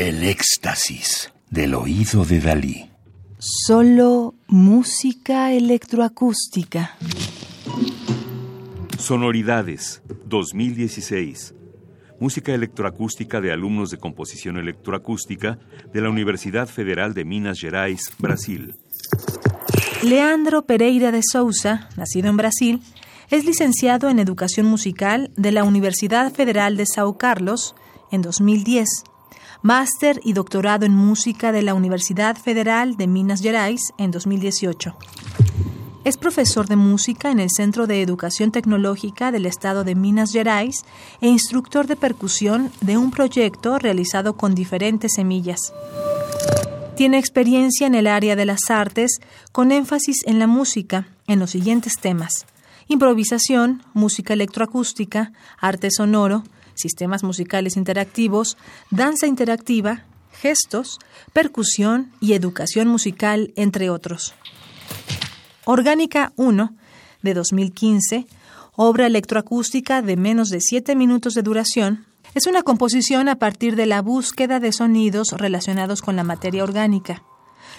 El éxtasis del oído de Dalí. Solo música electroacústica. Sonoridades 2016. Música electroacústica de alumnos de composición electroacústica de la Universidad Federal de Minas Gerais, Brasil. Leandro Pereira de Souza, nacido en Brasil, es licenciado en Educación Musical de la Universidad Federal de Sao Carlos en 2010, máster y doctorado en Música de la Universidad Federal de Minas Gerais en 2018. Es profesor de música en el Centro de Educación Tecnológica del Estado de Minas Gerais e instructor de percusión de un proyecto realizado con diferentes semillas. Tiene experiencia en el área de las artes con énfasis en la música en los siguientes temas improvisación, música electroacústica, arte sonoro, sistemas musicales interactivos, danza interactiva, gestos, percusión y educación musical, entre otros. Orgánica 1, de 2015, obra electroacústica de menos de 7 minutos de duración, es una composición a partir de la búsqueda de sonidos relacionados con la materia orgánica.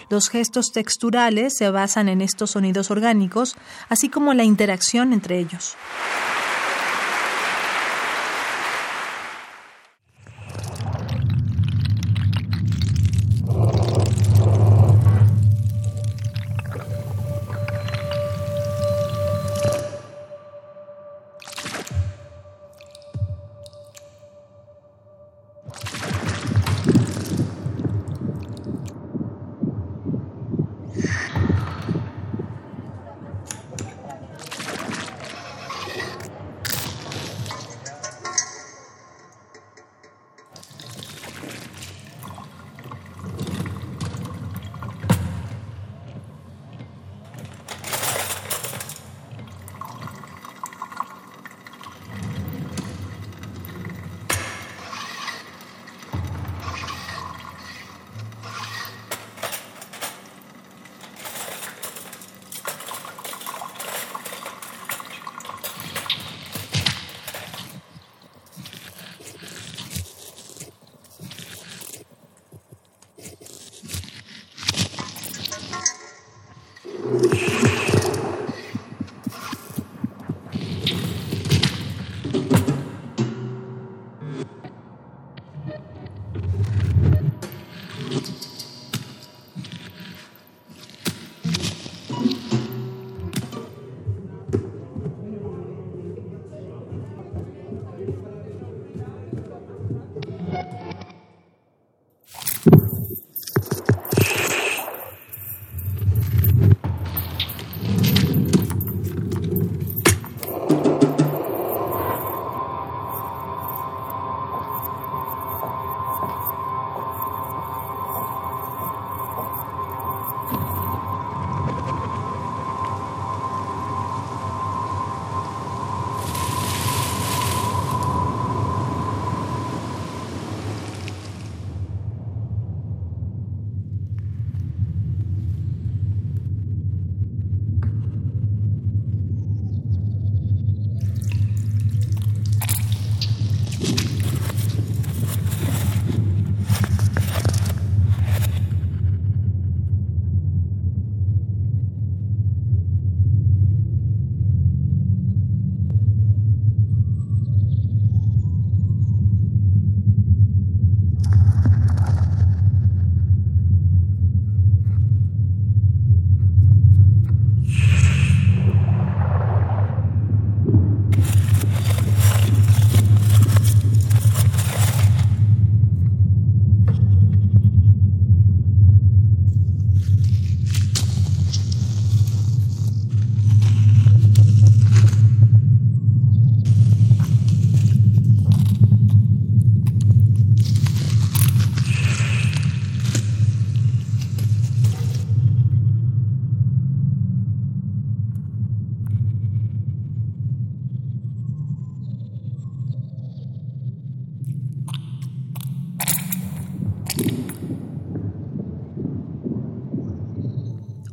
Los gestos texturales se basan en estos sonidos orgánicos, así como la interacción entre ellos.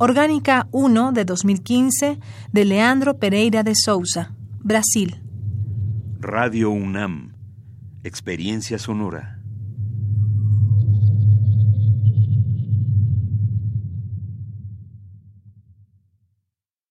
Orgánica 1 de 2015 de Leandro Pereira de Souza, Brasil. Radio UNAM, Experiencia Sonora.